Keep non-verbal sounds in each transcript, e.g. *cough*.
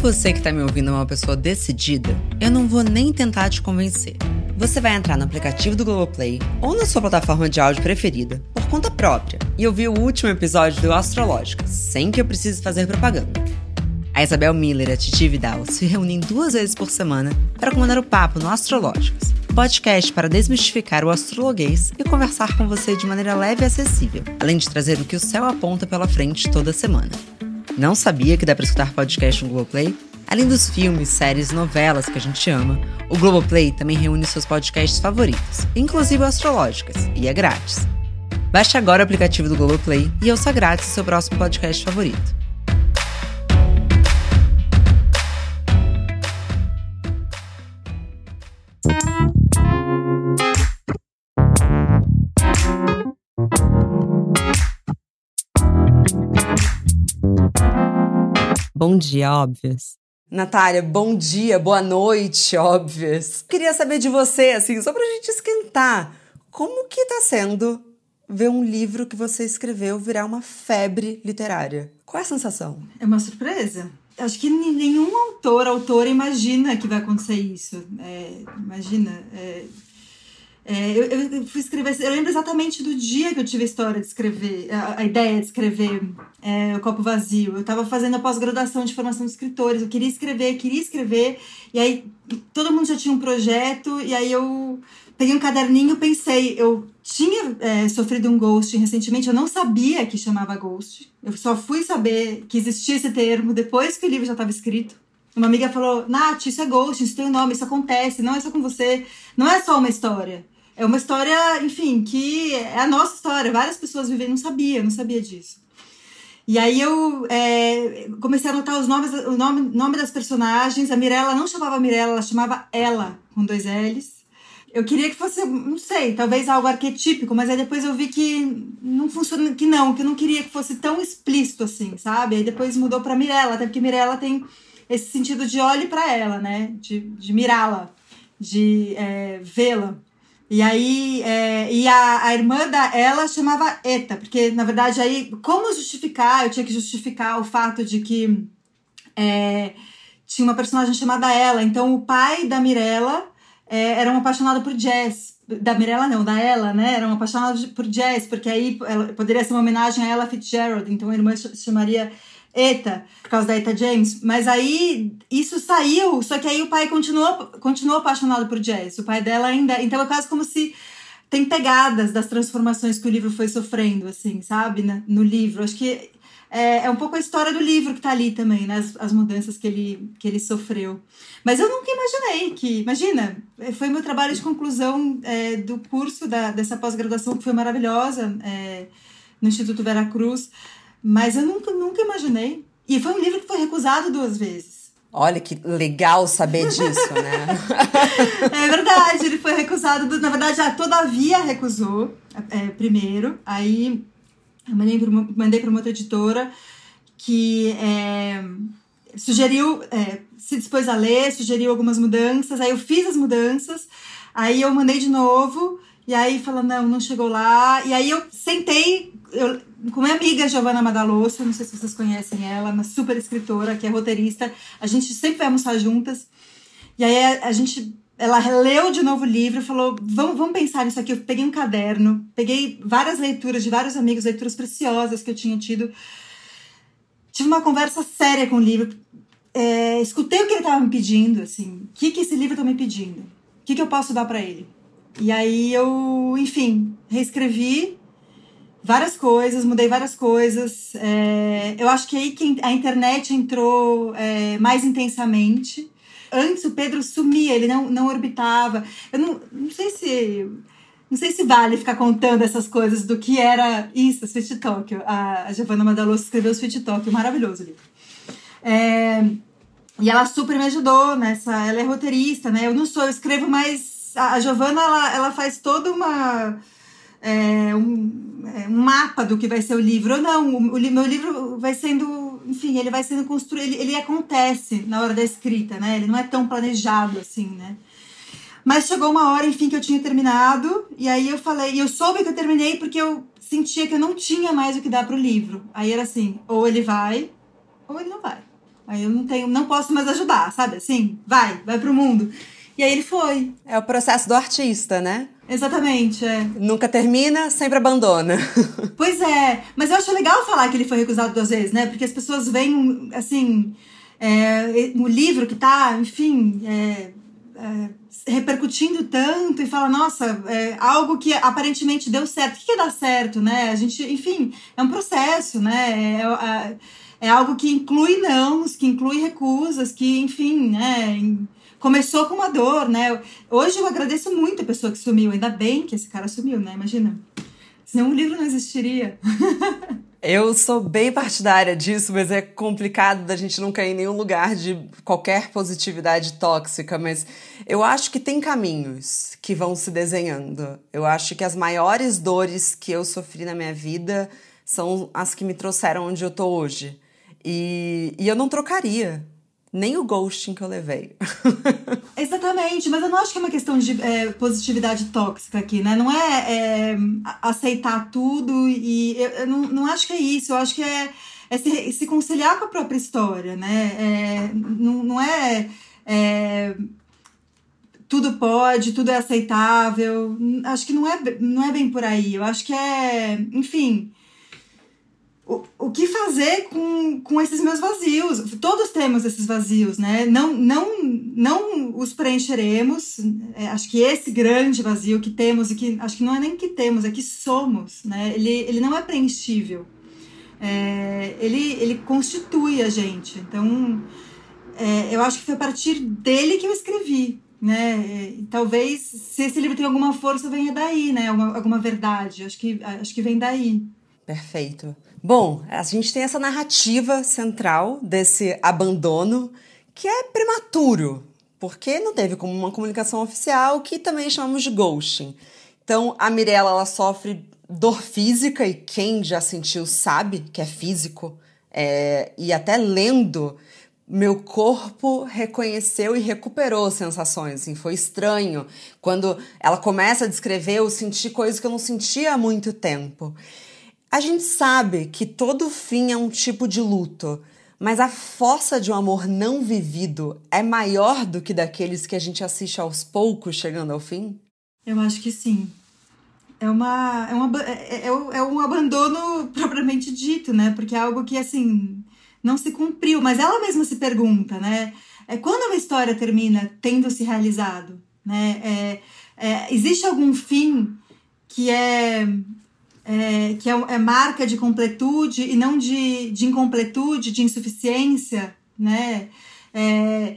você que tá me ouvindo é uma pessoa decidida, eu não vou nem tentar te convencer. Você vai entrar no aplicativo do Globoplay ou na sua plataforma de áudio preferida, por conta própria, e ouvir o último episódio do Astrológicas, sem que eu precise fazer propaganda. A Isabel Miller e a Titi Vidal se reúnem duas vezes por semana para comandar o papo no Astrológicas, podcast para desmistificar o astrologuês e conversar com você de maneira leve e acessível, além de trazer o que o céu aponta pela frente toda semana. Não sabia que dá para escutar podcast no Globoplay? Além dos filmes, séries novelas que a gente ama, o Globoplay também reúne seus podcasts favoritos, inclusive Astrológicas, e é grátis. Baixe agora o aplicativo do Globoplay e ouça grátis seu próximo podcast favorito. Bom dia, óbvias. Natália, bom dia, boa noite, óbvias. Queria saber de você, assim, só pra gente esquentar. Como que tá sendo ver um livro que você escreveu virar uma febre literária? Qual é a sensação? É uma surpresa. Acho que nenhum autor, autora imagina que vai acontecer isso. É, imagina. É, é, eu, eu, fui escrever, eu lembro exatamente do dia que eu tive a história de escrever, a, a ideia de escrever é, O Copo Vazio. Eu estava fazendo a pós-graduação de formação de escritores, eu queria escrever, queria escrever, e aí todo mundo já tinha um projeto, e aí eu peguei um caderninho pensei, eu tinha é, sofrido um ghost recentemente, eu não sabia que chamava ghost, eu só fui saber que existia esse termo depois que o livro já estava escrito. Uma amiga falou: Nath, isso é ghost, isso tem um nome, isso acontece, não é só com você, não é só uma história. É uma história, enfim, que é a nossa história. Várias pessoas vivem, não sabia, não sabia disso. E aí eu é, comecei a anotar os nomes, o nome, nome das personagens. A Mirella não chamava Mirella, ela chamava ela, com dois L's. Eu queria que fosse, não sei, talvez algo arquetípico, mas aí depois eu vi que não funciona, que não, que eu não queria que fosse tão explícito assim, sabe? Aí depois mudou para Mirella, até porque Mirella tem esse sentido de olhe para ela, né? De, de mirá-la, de é, vê-la. E aí, é, e a, a irmã da ela chamava Eta, porque na verdade aí, como justificar? Eu tinha que justificar o fato de que é, tinha uma personagem chamada ela. Então, o pai da Mirella é, era um apaixonado por jazz. Da Mirella, não, da ela, né? Era um apaixonado por jazz, porque aí ela, poderia ser uma homenagem a ela Fitzgerald. Então, a irmã chamaria Eta, por causa da Eta James. Mas aí isso saiu, só que aí o pai continuou, continuou apaixonado por jazz. O pai dela ainda. Então é quase como se tem pegadas das transformações que o livro foi sofrendo, assim, sabe? No livro. Acho que é, é um pouco a história do livro que tá ali também, né? As, as, mudanças que ele, que ele sofreu. Mas eu nunca imaginei que. Imagina, foi meu trabalho de conclusão é, do curso da, dessa pós-graduação, que foi maravilhosa, é, no Instituto Vera Cruz. Mas eu nunca, nunca imaginei. E foi um livro que foi recusado duas vezes. Olha que legal saber *laughs* disso, né? é verdade, ele foi recusado. Na verdade, a Todavia recusou é, primeiro. Aí eu mandei para mandei uma outra editora que é, sugeriu, é, se dispôs a ler, sugeriu algumas mudanças. Aí eu fiz as mudanças. Aí eu mandei de novo. E aí falou, não, não chegou lá. E aí eu sentei, eu, com minha amiga Giovanna Madalosso, não sei se vocês conhecem ela, uma super escritora, que é roteirista. A gente sempre vai almoçar juntas. E aí a, gente ela leu de novo o livro falou: vamos, vamos pensar nisso aqui. Eu peguei um caderno, peguei várias leituras de vários amigos, leituras preciosas que eu tinha tido. Tive uma conversa séria com o livro. É, escutei o que ele estava me pedindo, assim. O que, que esse livro está me pedindo? O que, que eu posso dar para ele? E aí eu, enfim, reescrevi várias coisas, mudei várias coisas. É, eu acho que aí que a internet entrou é, mais intensamente. Antes o Pedro sumia, ele não, não orbitava. Eu não, não sei se. Não sei se vale ficar contando essas coisas do que era isso, Sweet Tokyo. A, a Giovanna Madaloso escreveu Sweet Tokyo, maravilhoso livro. É, e ela super me ajudou nessa. Ela é roteirista, né? Eu não sou, eu escrevo mais a Giovana ela, ela faz toda uma é, um, é, um, mapa do que vai ser o livro. Ou não, o, o, meu livro vai sendo, enfim, ele vai sendo construído, ele, ele acontece na hora da escrita, né? Ele não é tão planejado assim, né? Mas chegou uma hora, enfim, que eu tinha terminado, e aí eu falei, e eu soube que eu terminei porque eu sentia que eu não tinha mais o que dar pro livro. Aí era assim, ou ele vai, ou ele não vai. Aí eu não tenho, não posso mais ajudar, sabe? Assim, vai, vai pro mundo. E aí ele foi. É o processo do artista, né? Exatamente, é. Nunca termina, sempre abandona. *laughs* Pois é, mas eu acho legal falar que ele foi recusado duas vezes, né? Porque as pessoas veem, assim, é, o livro que tá, enfim, é, é, repercutindo tanto e fala, nossa, é algo que aparentemente deu certo. O que, que dá certo, né? A gente, enfim, é um processo, né? É, é, é algo que inclui nãos, que inclui recusas, que, enfim, né? Começou com uma dor, né? Hoje eu agradeço muito a pessoa que sumiu, ainda bem que esse cara sumiu, né? Imagina. Senão o livro não existiria. *laughs* Eu sou bem partidária disso, mas é complicado da gente não cair em nenhum lugar de qualquer positividade tóxica. Mas eu acho que tem caminhos que vão se desenhando. Eu acho que as maiores dores que eu sofri na minha vida são as que me trouxeram onde eu tô hoje. E, e eu não trocaria nem o ghosting que eu levei. *laughs* Exatamente, mas eu não acho que é uma questão de é, positividade tóxica aqui, né? Não é, é aceitar tudo e eu, eu, não, não acho que é isso, eu acho que é, é se, se conciliar com a própria história, né? É, não, não é, é tudo pode, tudo é aceitável. Acho que não é, não é bem por aí. Eu acho que é, enfim, o, que fazer com, com esses meus vazios? Todos temos esses vazios, né? Não, não, não os preencheremos. É, acho que esse grande vazio que temos, e que acho que não é nem que temos, é que somos, né? Ele, ele não é preenchível. É, ele, ele constitui a gente. Então, é, eu acho que foi a partir dele que eu escrevi. Né? E, talvez, se esse livro tem alguma força, venha daí, né? Alguma, alguma verdade. Acho que, acho que vem daí. Perfeito. Bom, a gente tem essa narrativa central desse abandono que é prematuro, porque não teve como uma comunicação oficial que também chamamos de ghosting. Então, a Mirella ela sofre dor física e quem já sentiu sabe que é físico. É, e até lendo, meu corpo reconheceu e recuperou sensações. Assim, foi estranho. Quando ela começa a descrever, eu senti coisas que eu não sentia há muito tempo. A gente sabe que todo fim é um tipo de luto, mas a força de um amor não vivido é maior do que daqueles que a gente assiste aos poucos chegando ao fim? Eu acho que sim. É, uma, é, uma, é, é, é um abandono propriamente dito, né? Porque é algo que, assim, não se cumpriu. Mas ela mesma se pergunta, né? É quando uma história termina tendo se realizado, né? É, é, existe algum fim que é é, que é, é, marca de completude e não de, de incompletude, de insuficiência, né? É,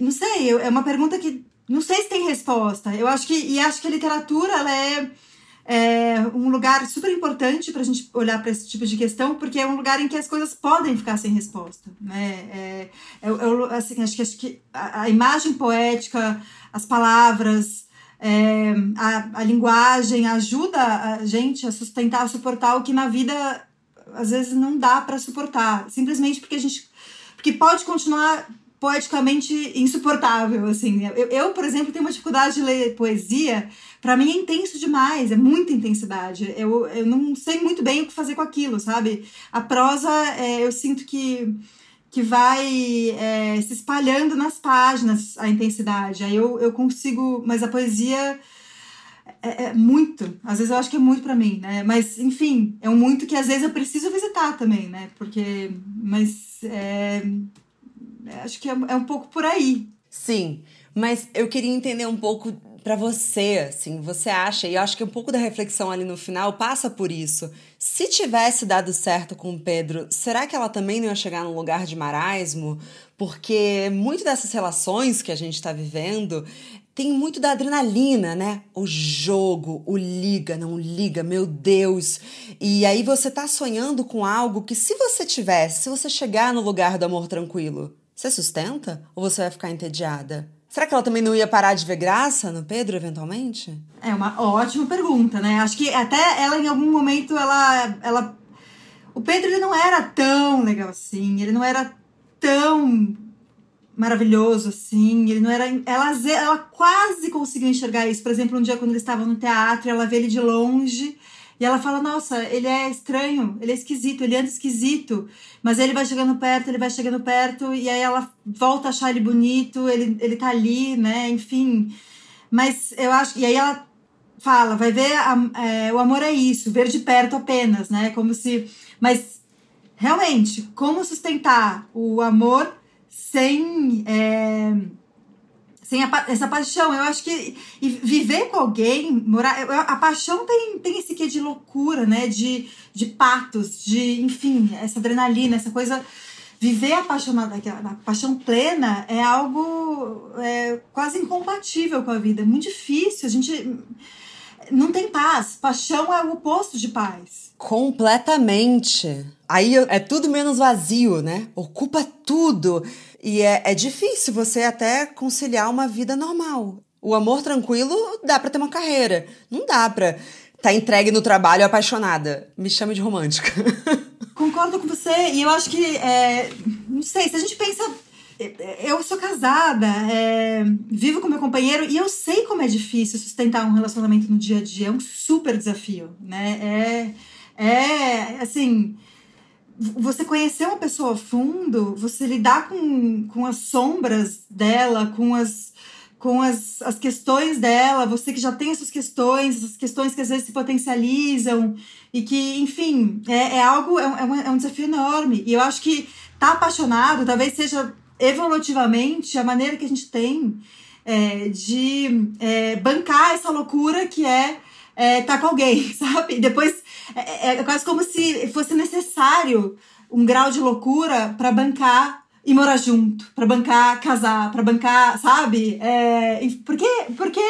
não sei, é uma pergunta que não sei se tem resposta. Eu acho que e acho que a literatura ela é, é um lugar super importante para a gente olhar para esse tipo de questão, porque é um lugar em que as coisas podem ficar sem resposta, né? É, eu, é, assim, acho que acho que a, a imagem poética, as palavras é, a, a linguagem ajuda a gente a sustentar, a suportar o que na vida às vezes não dá para suportar, simplesmente porque a gente porque pode continuar poeticamente insuportável, assim. Eu, eu, por exemplo, tenho uma dificuldade de ler poesia. Para mim é intenso demais, é muita intensidade. Eu, eu não sei muito bem o que fazer com aquilo, sabe? A prosa, é, eu sinto que que vai é, se espalhando nas páginas a intensidade. Aí eu, eu consigo. Mas a poesia é, é muito. Às vezes eu acho que é muito para mim, né? Mas, enfim, é um muito que às vezes eu preciso visitar também, né? Porque. Mas. É, acho que é, é um pouco por aí. Sim, mas eu queria entender um pouco para você, assim, você acha, e eu acho que um pouco da reflexão ali no final passa por isso. Se tivesse dado certo com o Pedro, será que ela também não ia chegar num lugar de marasmo? Porque muito dessas relações que a gente está vivendo tem muito da adrenalina, né? O jogo, o liga, não liga, meu Deus. E aí você tá sonhando com algo que se você tivesse, se você chegar no lugar do amor tranquilo, você sustenta ou você vai ficar entediada? Será que ela também não ia parar de ver graça no Pedro, eventualmente? É uma ótima pergunta, né? Acho que até ela, em algum momento, ela. ela... O Pedro ele não era tão legal assim, ele não era tão maravilhoso assim, ele não era. Ela, ela quase conseguiu enxergar isso. Por exemplo, um dia quando eles estavam no teatro, ela vê ele de longe E ela fala: Nossa, ele é estranho, ele é esquisito, ele anda esquisito. Mas ele vai chegando perto, ele vai chegando perto, e aí ela volta a achar ele bonito, ele, ele tá ali, né? Enfim. Mas eu acho. E aí ela fala: Vai ver, a, é, o amor é isso, ver de perto apenas, né? Como se. Mas realmente, como sustentar o amor sem. É, sem a, essa paixão. Eu acho que viver com alguém, morar. A paixão tem, tem esse quê de loucura, né? De, de patos, de, enfim, essa adrenalina, essa coisa. Viver apaixonada, a paixão plena é algo é, quase incompatível com a vida. É muito difícil. A gente não tem paz. Paixão é o oposto de paz. Completamente. Aí é tudo menos vazio, né? Ocupa tudo. E é, é difícil você até conciliar uma vida normal. O amor tranquilo dá para ter uma carreira. Não dá pra estar tá entregue no trabalho apaixonada. Me chame de romântica. *laughs* Concordo com você. E eu acho que, é, não sei, se a gente pensa eu sou casada, é, vivo com meu companheiro e eu sei como é difícil sustentar um relacionamento no dia a dia. É um super desafio, né? É, é assim, você conhecer uma pessoa a fundo, você lidar com, com as sombras dela, com as com as, as questões dela, você que já tem essas questões, essas questões que às vezes se potencializam e que, enfim, é, é algo, é um, é um desafio enorme. E eu acho que tá apaixonado talvez seja evolutivamente a maneira que a gente tem é, de é, bancar essa loucura que é é, tá com alguém, *laughs* sabe? Depois é, é, é quase como se fosse necessário um grau de loucura para bancar e morar junto, para bancar casar, para bancar, sabe? É, porque, porque,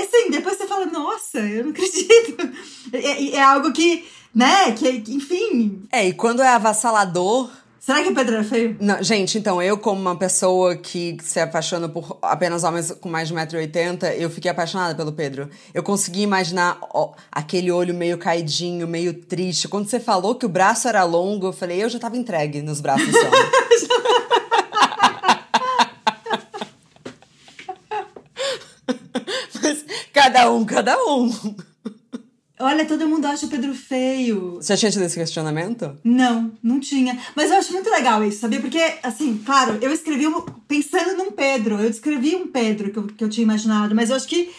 assim, depois você fala, nossa, eu não *laughs* acredito. É, é algo que, né, que, enfim. É, e quando é avassalador, Será que o Pedro era feio? Não, gente, então, eu, como uma pessoa que se apaixona por apenas homens com mais de 1,80m, eu fiquei apaixonada pelo Pedro. Eu consegui imaginar ó, aquele olho meio caidinho, meio triste. Quando você falou que o braço era longo, eu falei, eu já tava entregue nos braços desse homem. *laughs* Mas cada um, cada um. Olha, todo mundo acha o Pedro feio. Você já tinha tido esse questionamento? Não, não tinha. Mas eu acho muito legal isso, sabia? Porque, assim, claro, eu escrevi um, pensando num Pedro. Eu descrevi um Pedro que eu, que eu tinha imaginado, mas eu acho que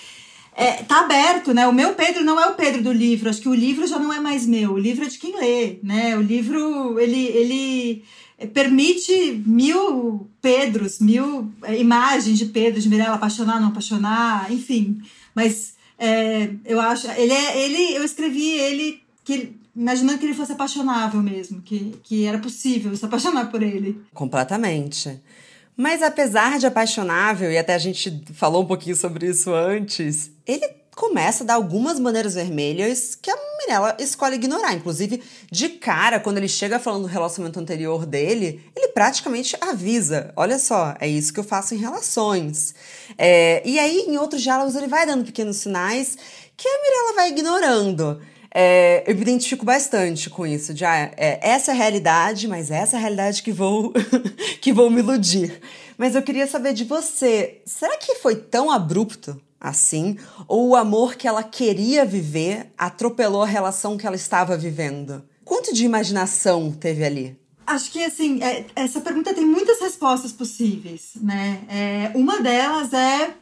é, tá aberto, né? O meu Pedro não é o Pedro do livro. Acho que o livro já não é mais meu. O livro é de quem lê, né? O livro, ele, ele permite mil Pedros, mil é, imagens de Pedro, de Mirella apaixonar, não apaixonar, enfim. Mas é, eu acho. Ele é. Ele, eu escrevi ele que imaginando que ele fosse apaixonável mesmo, que, que era possível se apaixonar por ele. Completamente. Mas apesar de apaixonável, e até a gente falou um pouquinho sobre isso antes, ele começa a dar algumas maneiras vermelhas que a Mirella escolhe ignorar. Inclusive, de cara, quando ele chega falando do relacionamento anterior dele, ele praticamente avisa: olha só, é isso que eu faço em relações. É, e aí, em outros diálogos, ele vai dando pequenos sinais que a Mirella vai ignorando. É, eu me identifico bastante com isso. Já ah, é, essa é a realidade, mas essa é a realidade que vou *laughs* que vou me iludir. Mas eu queria saber de você, será que foi tão abrupto assim, ou o amor que ela queria viver atropelou a relação que ela estava vivendo? Quanto de imaginação teve ali? Acho que assim, é, essa pergunta tem muitas respostas possíveis, né? É, uma delas é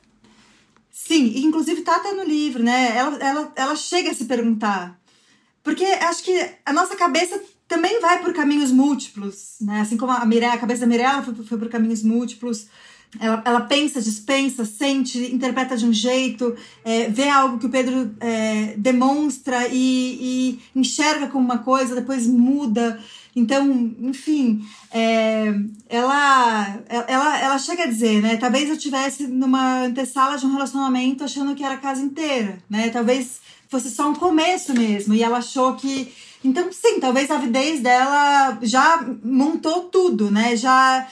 sim, inclusive tá até no livro, né? Ela, ela, ela chega a se perguntar. Porque acho que a nossa cabeça também vai por caminhos múltiplos, né? Assim como a, Mirella, a cabeça da Mirella foi, foi por caminhos múltiplos. Ela, ela pensa, dispensa, sente, interpreta de um jeito, é, vê algo que o Pedro é, demonstra e, e, enxerga como uma coisa, depois muda. Então, enfim, é, ela, ela, ela chega a dizer, né? Talvez eu tivesse numa antessala de um relacionamento achando que era a casa inteira, né? Talvez fosse só um começo mesmo. E ela achou que. Então, sim, talvez a avidez dela já montou tudo, né? Já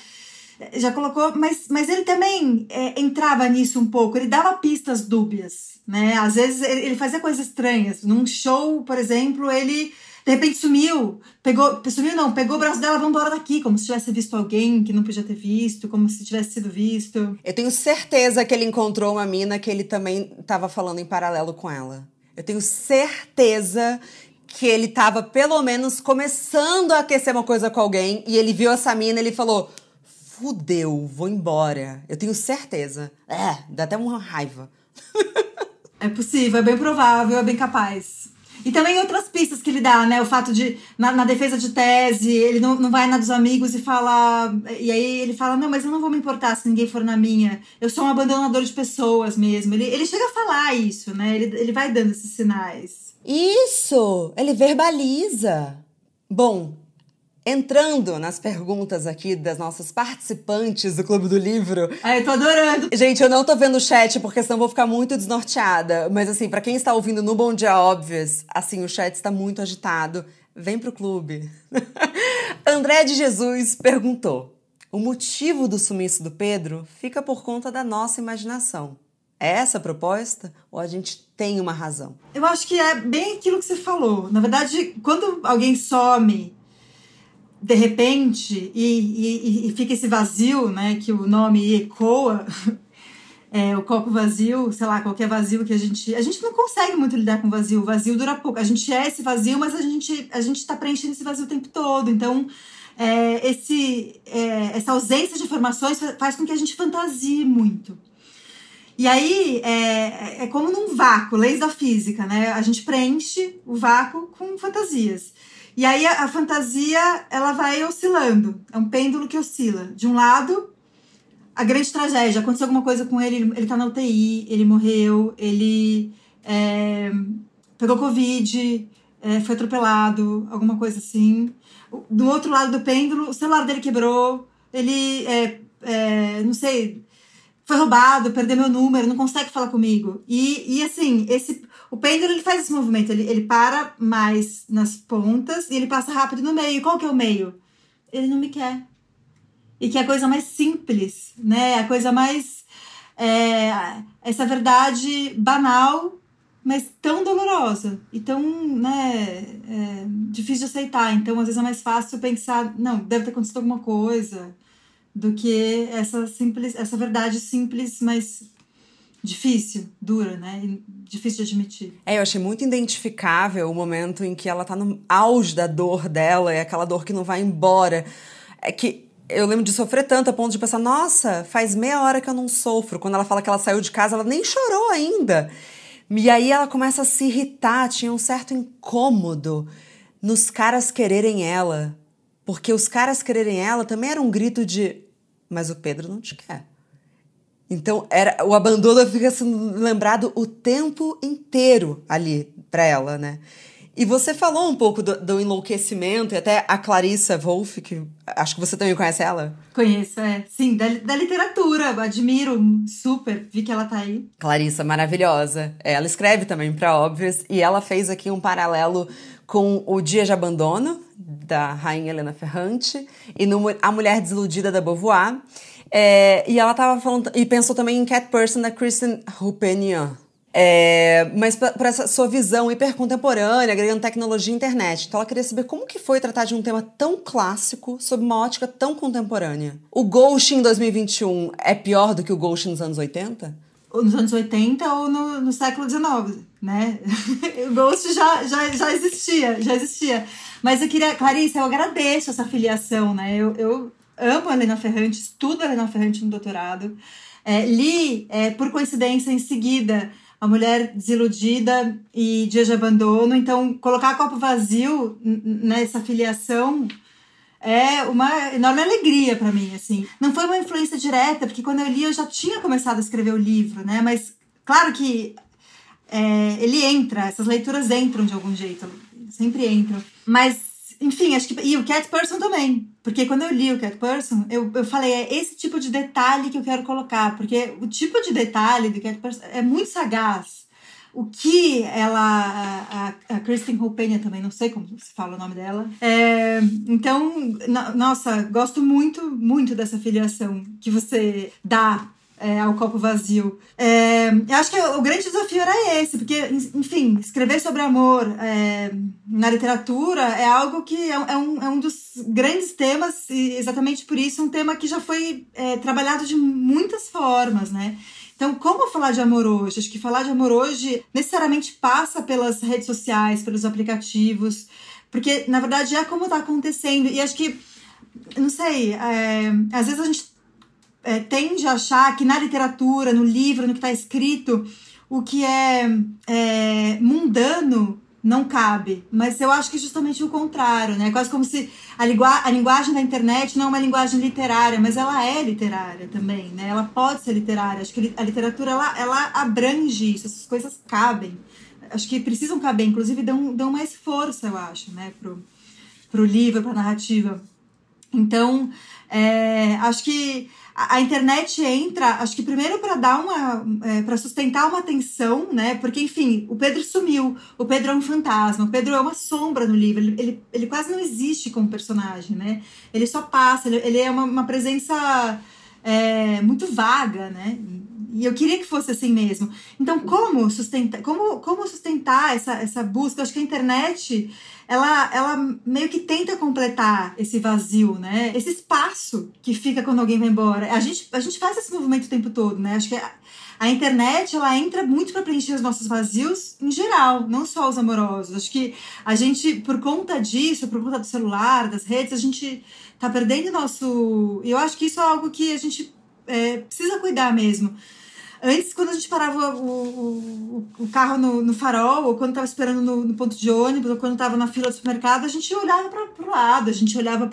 já colocou, mas, mas ele também é, entrava nisso um pouco, ele dava pistas dúbias, né? Às vezes ele, fazia coisas estranhas. Num show, por exemplo, ele de repente sumiu, pegou, sumiu não, pegou o braço dela, vamos embora daqui, como se tivesse visto alguém que não podia ter visto, como se tivesse sido visto. Eu tenho certeza que ele encontrou uma mina que ele também estava falando em paralelo com ela. Eu tenho certeza que ele tava pelo menos começando a aquecer uma coisa com alguém e ele viu essa mina ele falou: fudeu, vou embora. Eu tenho certeza. É, dá até uma raiva. é possível, é bem provável, é bem capaz. E também outras pistas que ele dá, né? O fato de, na, na, defesa de tese, ele não, não vai na dos amigos e fala. E aí ele fala: Não, mas eu não vou me importar se ninguém for na minha. Eu sou um abandonador de pessoas mesmo. Ele, ele chega a falar isso, né? Ele, ele vai dando esses sinais. Isso! Ele verbaliza. Bom, Entrando nas perguntas aqui das nossas participantes do Clube do Livro. Ai, eu tô adorando. Gente, eu não tô vendo o chat porque senão vou ficar muito desnorteada. Mas assim, para quem está ouvindo no Bom Dia Óbvios, assim, o chat está muito agitado. Vem pro clube. *laughs* André de Jesus perguntou: O motivo do sumiço do Pedro fica por conta da nossa imaginação. É essa a proposta? Ou a gente tem uma razão? Eu acho que é bem aquilo que você falou. Na verdade, quando alguém some de repente, e, e, e, fica esse vazio, né, que o nome ecoa, *laughs* é, o copo vazio, sei lá, qualquer vazio que a gente. A gente não consegue muito lidar com vazio, o vazio dura pouco. A gente é esse vazio, mas a gente a gente está preenchendo esse vazio o tempo todo. Então, é, esse, é, essa ausência de informações faz com que a gente fantasie muito. E aí é, é como num vácuo, leis da física, né? A gente preenche o vácuo com fantasias. E aí a, a, fantasia, ela vai oscilando. É um pêndulo que oscila. De um lado, a grande tragédia. Aconteceu alguma coisa com ele, ele tá na UTI, ele morreu, ele é, pegou Covid, é, foi atropelado, alguma coisa assim. Do outro lado do pêndulo, o celular dele quebrou, ele, é, é não sei, foi roubado, perdeu meu número, não consegue falar comigo. E, e assim, esse o pêndulo ele faz esse movimento, ele, ele para mais nas pontas e ele passa rápido no meio. Qual que é o meio? Ele não me quer. E que é a coisa mais simples, né? A coisa mais. É, essa verdade banal, mas tão dolorosa e tão né, é, difícil de aceitar. Então, às vezes é mais fácil pensar, não, deve ter acontecido alguma coisa, do que essa simples, essa verdade simples, mas difícil, dura, né? difícil de admitir. É, eu achei muito identificável o momento em que ela tá no auge da dor dela, é aquela dor que não vai embora. É que eu lembro de sofrer tanto a ponto de pensar, nossa, faz meia hora que eu não sofro. Quando ela fala que ela saiu de casa, ela nem chorou ainda. E aí ela começa a se irritar, tinha um certo incômodo nos caras quererem ela. Porque os caras quererem ela também era um grito de, mas o Pedro não te quer. Então, era o abandono fica sendo lembrado o tempo inteiro ali para ela, né? E você falou um pouco do, do, enlouquecimento, e até a Clarissa Wolff, que acho que você também conhece ela. Conheço, é. Sim, da, da literatura, admiro super, vi que ela tá aí. Clarissa, maravilhosa. Ela escreve também para Óbvios, e ela fez aqui um paralelo com O Dia de Abandono, da Rainha Helena Ferrante, e no A Mulher Desiludida da Beauvoir. É, e ela tava falando. E pensou também em Cat Person da Kristen Rupenian. É, mas para essa sua visão hipercontemporânea, agregando tecnologia e internet. Então ela queria saber como que foi tratar de um tema tão clássico sob uma ótica tão contemporânea. O Ghost em 2021 é pior do que o Ghost nos anos 80? Nos anos 80 ou no, no século XIX, né? *laughs* o Ghost já, já, já existia, já existia. Mas eu queria, Clarice, eu agradeço essa filiação, né? Eu, eu amo a Helena Ferrante, estudo a Helena Ferrante no doutorado. É, li, é, por coincidência, em seguida, A Mulher Desiludida e Dia de Abandono. Então, colocar copo vazio nessa filiação é uma enorme alegria para mim, assim. Não foi uma influência direta, porque quando eu li eu já tinha começado a escrever o livro, né? Mas, claro que é, ele entra, essas leituras entram de algum jeito, sempre entram. Mas enfim, acho que. E o Cat Person também. Porque quando eu li o Cat Person, eu, eu falei, é esse tipo de detalhe que eu quero colocar. Porque o tipo de detalhe do Cat Person é muito sagaz. O que ela. A, a Kristen Roupenha também, não sei como se fala o nome dela. É, então, no, nossa, gosto muito, muito dessa filiação que você dá é, ao copo vazio. É, é, eu acho que o grande desafio era esse, porque, enfim, escrever sobre amor é, na literatura é algo que é, é, um, é um dos grandes temas, e exatamente por isso, um tema que já foi é, trabalhado de muitas formas, né? Então, como falar de amor hoje? Acho que falar de amor hoje necessariamente passa pelas redes sociais, pelos aplicativos, porque na verdade é como está acontecendo. E acho que, não sei, é, às vezes a gente é, tende a achar que na literatura, no livro, no que está escrito, o que é, é mundano não cabe. Mas eu acho que é justamente o contrário, né? Quase como se a, a linguagem da internet não é uma linguagem literária, mas ela é literária também, né? Ela pode ser literária. Acho que a literatura, ela, ela abrange isso, essas coisas cabem. Acho que precisam caber, inclusive dão, dão mais força, eu acho, né? Pro, pro livro, pra narrativa. Então, é, acho que a, internet entra, acho que primeiro para dar uma. É, para sustentar uma atenção, né? Porque, enfim, o Pedro sumiu, o Pedro é um fantasma, o Pedro é uma sombra no livro, ele, ele, ele quase não existe como personagem, né? Ele só passa, ele, ele é uma, uma presença é, muito vaga, né? E eu queria que fosse assim mesmo. Então, como sustentar, como, como sustentar essa, essa busca? Acho que a internet ela, ela meio que tenta completar esse vazio, né? Esse espaço que fica quando alguém vai embora. A gente, a gente faz esse movimento o tempo todo, né? Acho que a, a internet ela entra muito para preencher os nossos vazios em geral, não só os amorosos. Acho que a gente, por conta disso, por conta do celular, das redes, a gente tá perdendo nosso. Eu acho que isso é algo que a gente é, precisa cuidar mesmo. Antes, quando a gente parava o, o, o carro no, no, farol, ou quando estava esperando no, no, ponto de ônibus, ou quando estava na fila do supermercado, a gente olhava para o lado, a gente olhava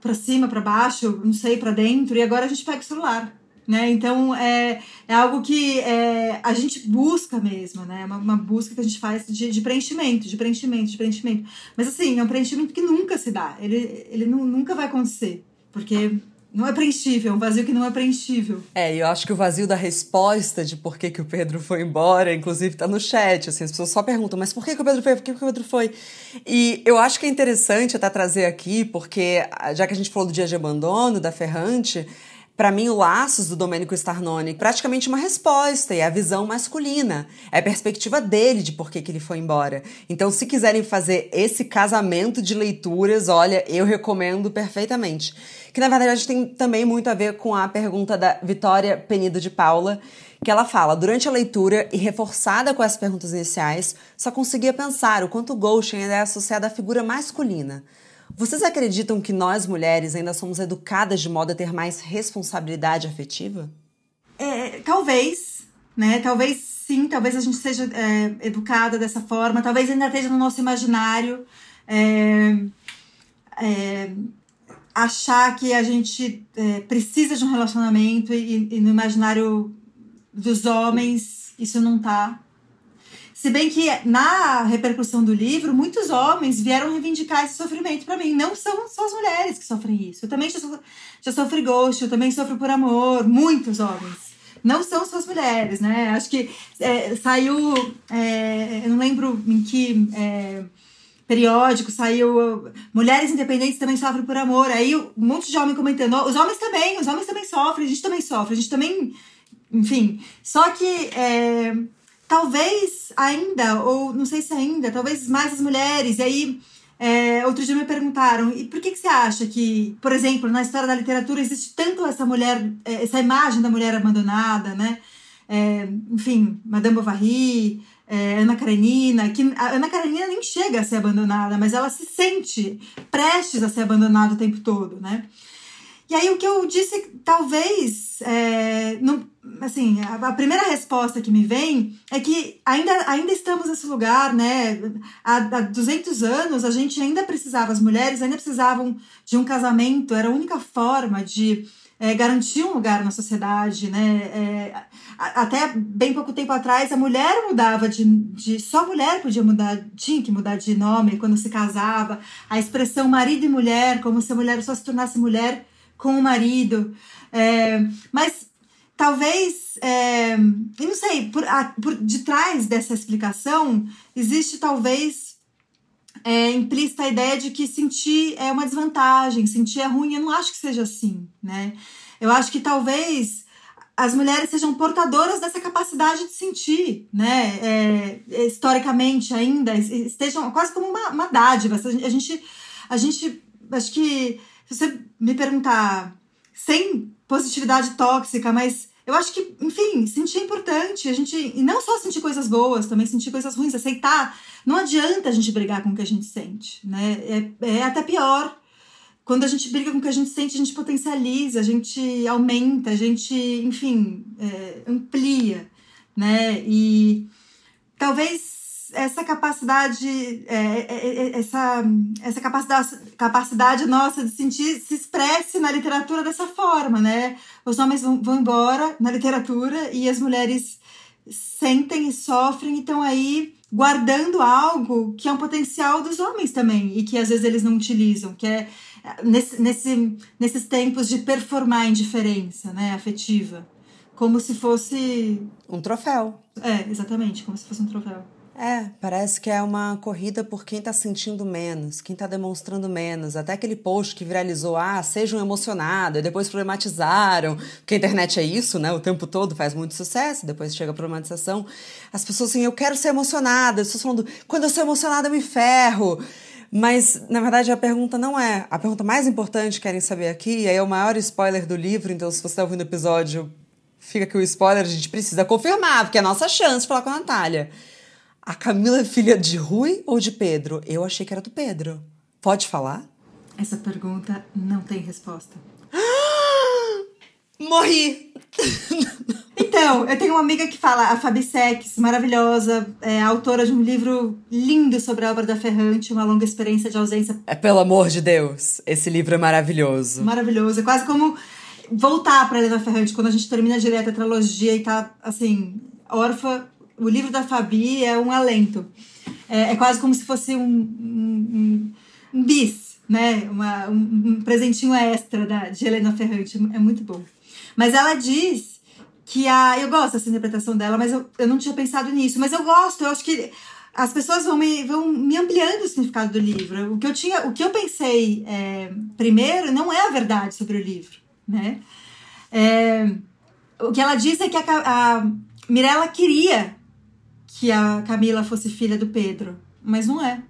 para cima, para baixo, não sei, para dentro, e agora a gente pega o celular. Né? Então é, é algo que é, a gente busca mesmo, né? Uma, uma busca que a gente faz de, de, preenchimento, de preenchimento, de preenchimento. Mas assim, é um preenchimento que nunca se dá, ele, ele nunca vai acontecer, porque não é preenchível, um vazio que não é preenchível. É, e eu acho que o vazio da resposta de por que, que o Pedro foi embora, inclusive tá no chat, assim, as pessoas só perguntam, mas por que, que o Pedro foi? Por que, que o Pedro foi? E eu acho que é interessante até trazer aqui, porque já que a gente falou do dia de abandono, da Ferrante, para mim, o Laços do Domênico Starnoni praticamente uma resposta, e é a visão masculina. É a perspectiva dele de por que, que ele foi embora. Então, se quiserem fazer esse casamento de leituras, olha, eu recomendo perfeitamente. Que na verdade tem também muito a ver com a pergunta da Vitória Penido de Paula, que ela fala: durante a leitura e reforçada com as perguntas iniciais, só conseguia pensar o quanto Goshen é associado à figura masculina. Vocês acreditam que nós mulheres ainda somos educadas de modo a ter mais responsabilidade afetiva? É, talvez, né? Talvez sim, talvez a gente seja é, educada dessa forma, talvez ainda esteja no nosso imaginário. É, é, achar que a gente é, precisa de um relacionamento e, e, no imaginário dos homens isso não tá. Se bem que na repercussão do livro, muitos homens vieram reivindicar esse sofrimento para mim. Não são só as mulheres que sofrem isso. Eu também já, so, já sofri ghost, eu também sofro por amor. Muitos homens. Não são só as mulheres, né? Acho que é, saiu. É, eu não lembro em que. É, periódico, saiu Mulheres Independentes também sofrem por amor. Aí um monte de homem comentando, os homens também, os homens também sofrem, a gente também sofre, a gente também. Enfim. Só que é, talvez ainda, ou não sei se ainda, talvez mais as mulheres. E aí, é, outro dia me perguntaram, e por que, que você acha que, por exemplo, na história da literatura existe tanto essa mulher, é, essa imagem da mulher abandonada, né? É, enfim, Madame Bovary, é, Ana Karenina, que a Ana Karenina nem chega a ser abandonada, mas ela se sente prestes a ser abandonada o tempo todo, né? E aí o que eu disse, talvez, é, não, assim, a, a, primeira resposta que me vem é que ainda, ainda estamos nesse lugar, né? Há, há 200 anos a gente ainda precisava, as mulheres ainda precisavam de um casamento, era a única forma de é, garantir um lugar na sociedade, né? É, até bem pouco tempo atrás a mulher mudava de, de só a mulher podia mudar, tinha que mudar de nome quando se casava. A expressão marido e mulher, como se a mulher só se tornasse mulher com o marido. É, mas talvez, é, eu não sei, por, a, por detrás dessa explicação existe talvez é, implícita a ideia de que sentir é uma desvantagem, sentir é ruim. Eu não acho que seja assim, né? Eu acho que talvez as mulheres sejam portadoras dessa capacidade de sentir, né? É, historicamente ainda, estejam quase como uma, uma dádiva. A gente, a gente, acho que, se você me perguntar, sem positividade tóxica, mas eu acho que, enfim, sentir é importante. A gente, e não só sentir coisas boas, também sentir coisas ruins, aceitar. Não adianta a gente brigar com o que a gente sente, né? É, é até pior quando a gente briga com o que a gente sente, a gente potencializa, a gente aumenta, a gente, enfim, é, amplia, né? E talvez essa capacidade, é, é, é, essa, essa capacidade, capacidade nossa de sentir se expresse na literatura dessa forma, né? Os homens vão, vão embora na literatura e as mulheres sentem e sofrem e estão aí guardando algo que é um potencial dos homens também e que às vezes eles não utilizam, que é nesse, nesse, nesses tempos de performar indiferença né, afetiva. Como se fosse. Um troféu. É, exatamente, como se fosse um troféu. É, parece que é uma corrida por quem tá sentindo menos, quem tá demonstrando menos. Até aquele post que viralizou, ah, sejam emocionados, e depois problematizaram, porque a internet é isso, né? O tempo todo faz muito sucesso, depois chega a problematização. As pessoas assim, eu quero ser emocionada, as pessoas falando, quando eu sou emocionada eu me ferro. Mas, na verdade, a pergunta não é. A pergunta mais importante querem saber aqui, e aí é o maior spoiler do livro, então se você está ouvindo o episódio, fica aqui o spoiler, a gente precisa confirmar, porque é a nossa chance de falar com a Natália. A Camila é filha de Rui ou de Pedro? Eu achei que era do Pedro. Pode falar? Essa pergunta não tem resposta. *gasps* Morri! *laughs* Então, eu tenho uma amiga que fala, a Fabi Sex, maravilhosa, é autora de um livro lindo sobre a obra da Ferrante, Uma Longa Experiência de Ausência. É pelo amor de Deus, esse livro é maravilhoso. Maravilhoso, é quase como voltar para Helena Ferrante, quando a gente termina direto a trilogia e tá, assim, órfã. O livro da Fabi é um alento. É, é quase como se fosse um, um, um bis, né? Uma, um, um presentinho extra da, de Helena Ferrante. É muito bom. Mas ela diz que a. Eu gosto dessa interpretação dela, mas eu, eu não tinha pensado nisso. Mas eu gosto, eu acho que as pessoas vão me, vão me ampliando o significado do livro. O que eu tinha, o que eu pensei é, primeiro não é a verdade sobre o livro, né? É, o que ela diz é que a, a Mirella queria que a Camila fosse filha do Pedro, mas não é.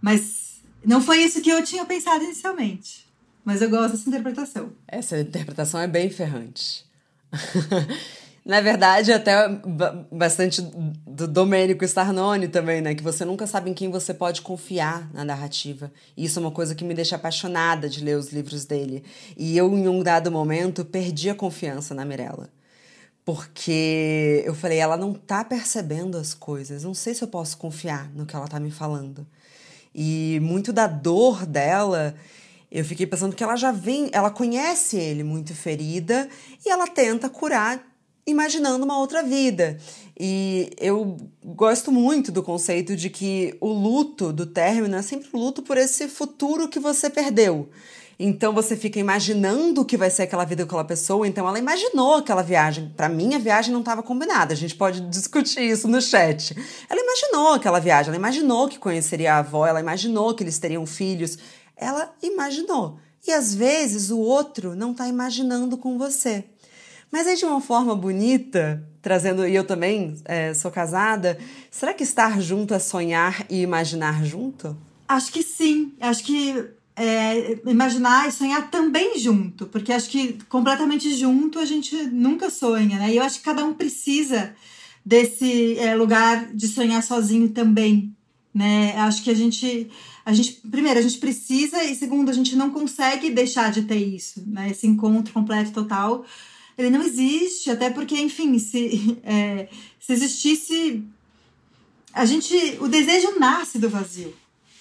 Mas não foi isso que eu tinha pensado inicialmente. Mas eu gosto dessa interpretação. Essa interpretação é bem ferrante. *laughs* Na verdade, até bastante do Domênico Starnone também, né? Que você nunca sabe em quem você pode confiar na narrativa. E isso é uma coisa que me deixa apaixonada de ler os livros dele. E eu, em um dado momento, perdi a confiança na Mirella. Porque eu falei, ela não tá percebendo as coisas. Não sei se eu posso confiar no que ela tá me falando. E muito da dor dela eu fiquei pensando que ela já vem, ela conhece ele muito ferida e ela tenta curar imaginando uma outra vida. E eu gosto muito do conceito de que o luto do término é sempre o luto por esse futuro que você perdeu. Então você fica imaginando o que vai ser aquela vida com aquela pessoa. Então ela imaginou aquela viagem. Para mim, a viagem não estava combinada. A gente pode discutir isso no chat. Ela imaginou aquela viagem, ela imaginou que conheceria a avó, ela imaginou que eles teriam filhos ela imaginou. E às vezes o outro não está imaginando com você. Mas aí de uma forma bonita, trazendo, e eu também é, sou casada, será que estar junto é sonhar e imaginar junto? Acho que sim. Acho que é, imaginar e sonhar também junto, porque acho que completamente junto a gente nunca sonha, né? E eu acho que cada um precisa desse é, lugar de sonhar sozinho também, né? Acho que a gente a gente, primeiro, a gente precisa, e segundo, a gente não consegue deixar de ter isso, né? Esse encontro completo, total. Ele não existe, até porque, enfim, se, *laughs* é, se existisse. A gente. O desejo nasce do vazio.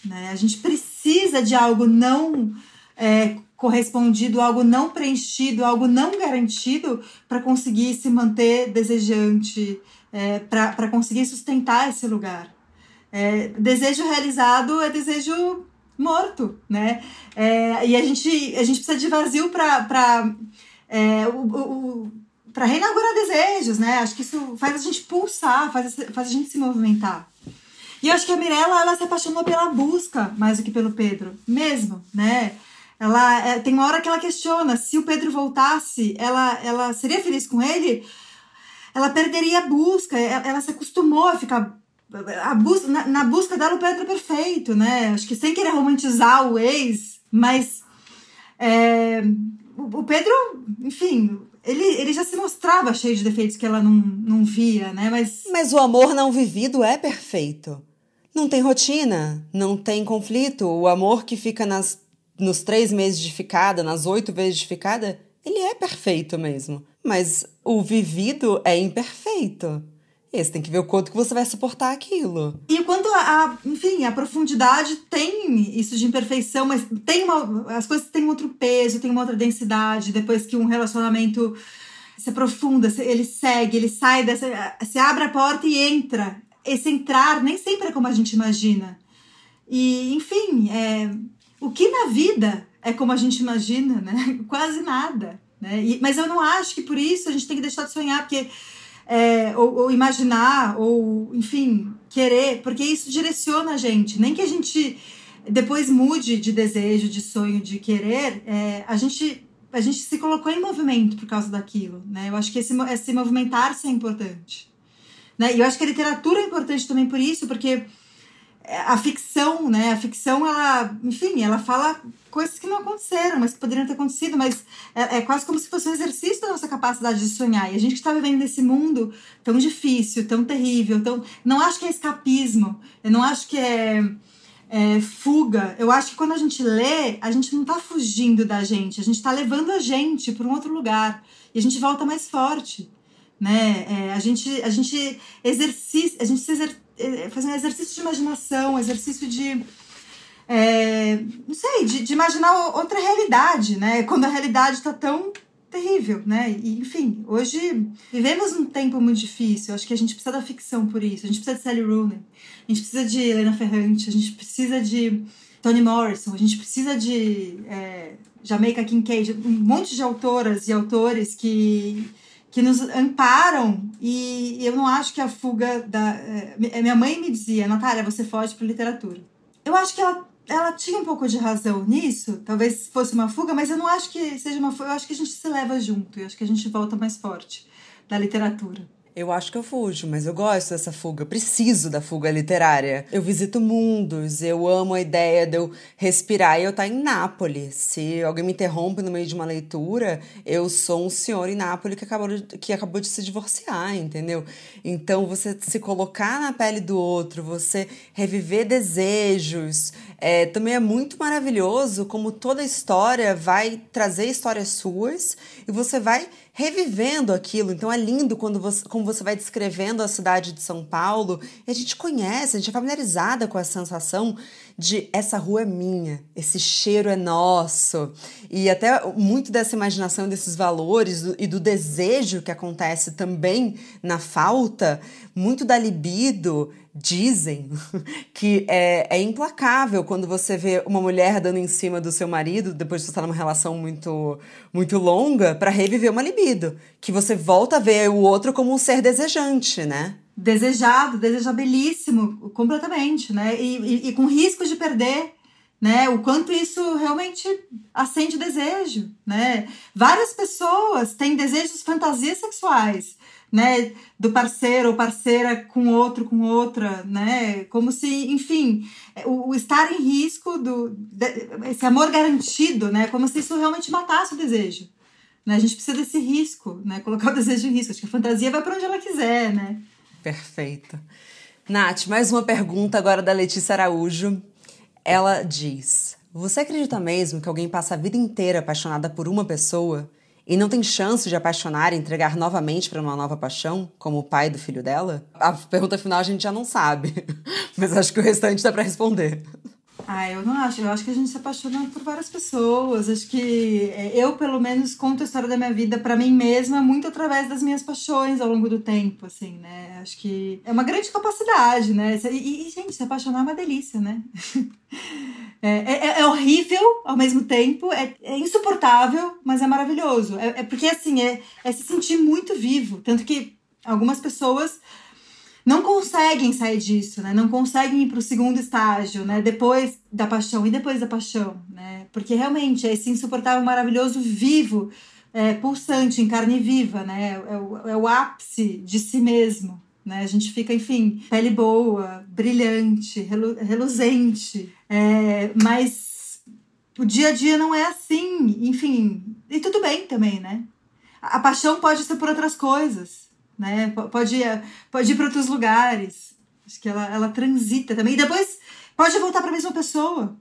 Né? A gente precisa de algo não é, correspondido, algo não preenchido, algo não garantido para conseguir se manter desejante, é, para conseguir sustentar esse lugar. É, desejo realizado é desejo morto, né? É, e a gente, a gente precisa de vazio para é, o, o, para reinaugurar desejos, né? Acho que isso faz a gente pulsar, faz, faz a gente se movimentar. E eu acho que a Mirella, ela se apaixonou pela busca mais do que pelo Pedro, mesmo, né? Ela é, tem uma hora que ela questiona se o Pedro voltasse, ela, ela seria feliz com ele? Ela perderia a busca, ela, ela se acostumou a ficar a na, na, busca dela o Pedro é perfeito, né? Acho que sem querer romantizar o ex, mas é, o, o Pedro, enfim, ele, ele já se mostrava cheio de defeitos que ela não, não via, né? Mas... Mas o amor não vivido é perfeito. Não tem rotina, não tem conflito. O amor que fica nas, nos três meses de ficada, nas oito vezes de ficada, ele é perfeito mesmo. Mas o vivido é imperfeito. E você tem que ver o quanto que você vai suportar aquilo. E quanto, a, a, enfim, a profundidade tem isso de imperfeição, mas tem uma, as coisas têm outro peso, tem uma outra densidade. Depois que um relacionamento se aprofunda, ele segue, ele sai dessa. Se abre a porta e entra. Esse entrar nem sempre é como a gente imagina. E, enfim, é, o que na vida é como a gente imagina, né? *laughs* Quase nada. Né? E, mas eu não acho que por isso a gente tem que deixar de sonhar, porque é, ou, ou, imaginar, ou enfim, querer, porque isso direciona a gente. Nem que a gente depois mude de desejo, de sonho, de querer, é, a gente a gente se colocou em movimento por causa daquilo, né? Eu acho que esse, esse movimentar-se é importante, né? E eu acho que a literatura é importante também por isso, porque a ficção, né? A ficção, ela, enfim, ela fala coisas que não aconteceram, mas que poderiam ter acontecido, mas é, é, quase como se fosse um exercício da nossa capacidade de sonhar. E a gente que está vivendo nesse mundo tão difícil, tão terrível, tão. Não acho que é escapismo, eu não acho que é, é fuga. Eu acho que quando a gente lê, a gente não está fugindo da gente, a gente está levando a gente para um outro lugar. E a gente volta mais forte. Né? É, a gente, a gente exercita, a gente exercita é, fazer um exercício de imaginação, um exercício de. É, não sei, de, de, imaginar outra realidade, né? Quando a realidade está tão terrível, né? E, enfim, hoje vivemos um tempo muito difícil. Acho que a gente precisa da ficção por isso. A gente precisa de Sally Rooney, a gente precisa de Helena Ferrante, a gente precisa de Toni Morrison, a gente precisa de é, Jamaica Kincaid, um monte de autoras e autores que que nos amparam. E eu não acho que a fuga da é, minha mãe me dizia Natália você foge para literatura. Eu acho que ela ela tinha um pouco de razão nisso talvez fosse uma fuga mas eu não acho que seja uma fuga eu acho que a gente se leva junto eu acho que a gente volta mais forte da literatura eu acho que eu fujo, mas eu gosto dessa fuga. Preciso da fuga literária. Eu visito mundos, eu amo a ideia de eu respirar e eu estar tá em Nápoles. Se alguém me interrompe no meio de uma leitura, eu sou um senhor em Nápoles que acabou que acabou de se divorciar, entendeu? Então, você se colocar na pele do outro, você reviver desejos, é, também é muito maravilhoso como toda história vai trazer histórias suas e você vai revivendo aquilo. Então é lindo quando você, como você vai descrevendo a cidade de São Paulo e a gente conhece, a gente é familiarizada com a sensação de essa rua é minha, esse cheiro é nosso. E até muito dessa imaginação, desses valores do, e do desejo que acontece também na falta, muito da libido dizem *laughs* que é, é, implacável quando você vê uma mulher dando em cima do seu marido depois de estar numa relação muito muito longa para reviver uma libido, que você volta a ver o outro como um ser desejante, né? Desejado, desejabilíssimo, completamente, né? E, e, e com risco de perder, né? O quanto isso realmente acende desejo, né? Várias pessoas têm desejos, fantasias sexuais né, do parceiro ou parceira com outro, com outra, né, como se, enfim, o, o estar em risco do esse amor garantido, né, como se isso realmente matasse o desejo, né, a gente precisa desse risco, né, colocar o desejo em risco, acho que a fantasia vai para onde ela quiser, né. Perfeito. Nath, mais uma pergunta agora da Letícia Araújo. Ela diz: Você acredita mesmo que alguém passa a vida inteira apaixonada por uma pessoa? E não tem chance de apaixonar e entregar novamente para uma nova paixão, como o pai do filho dela? A pergunta final a gente já não sabe, *laughs* mas acho que o restante dá para responder. Ah, eu não acho. Eu acho que a gente se apaixona por várias pessoas. Acho que é, eu, pelo menos, conto a história da minha vida para mim mesma muito através das minhas paixões ao longo do tempo, assim, né? Acho que é uma grande capacidade, né? E, e gente, se apaixonar é uma delícia, né? *laughs* É, é, é, horrível ao mesmo tempo, é, é insuportável, mas é maravilhoso. É, é porque, assim, é, é se sentir muito vivo. Tanto que algumas pessoas não conseguem sair disso, né? Não conseguem ir para o segundo estágio, né? Depois da paixão e depois da paixão, né? Porque realmente é esse insuportável, maravilhoso, vivo, é, pulsante, em carne viva, né? É o, é o ápice de si mesmo, né? A gente fica, enfim, pele boa, brilhante, relu reluzente, é, mas o dia a dia não é assim, enfim, e tudo bem também, né? A paixão pode ser por outras coisas, né? Pode ir, pode ir para outros lugares. Acho que ela, ela transita também. E depois pode voltar para a mesma pessoa,